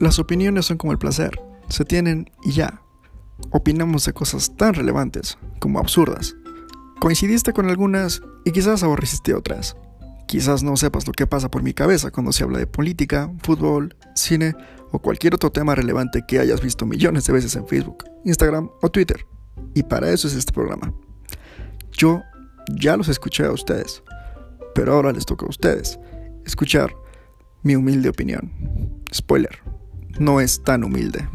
Las opiniones son como el placer, se tienen y ya. Opinamos de cosas tan relevantes como absurdas. Coincidiste con algunas y quizás aborreciste otras. Quizás no sepas lo que pasa por mi cabeza cuando se habla de política, fútbol, cine o cualquier otro tema relevante que hayas visto millones de veces en Facebook, Instagram o Twitter. Y para eso es este programa. Yo ya los escuché a ustedes, pero ahora les toca a ustedes escuchar mi humilde opinión. Spoiler, no es tan humilde.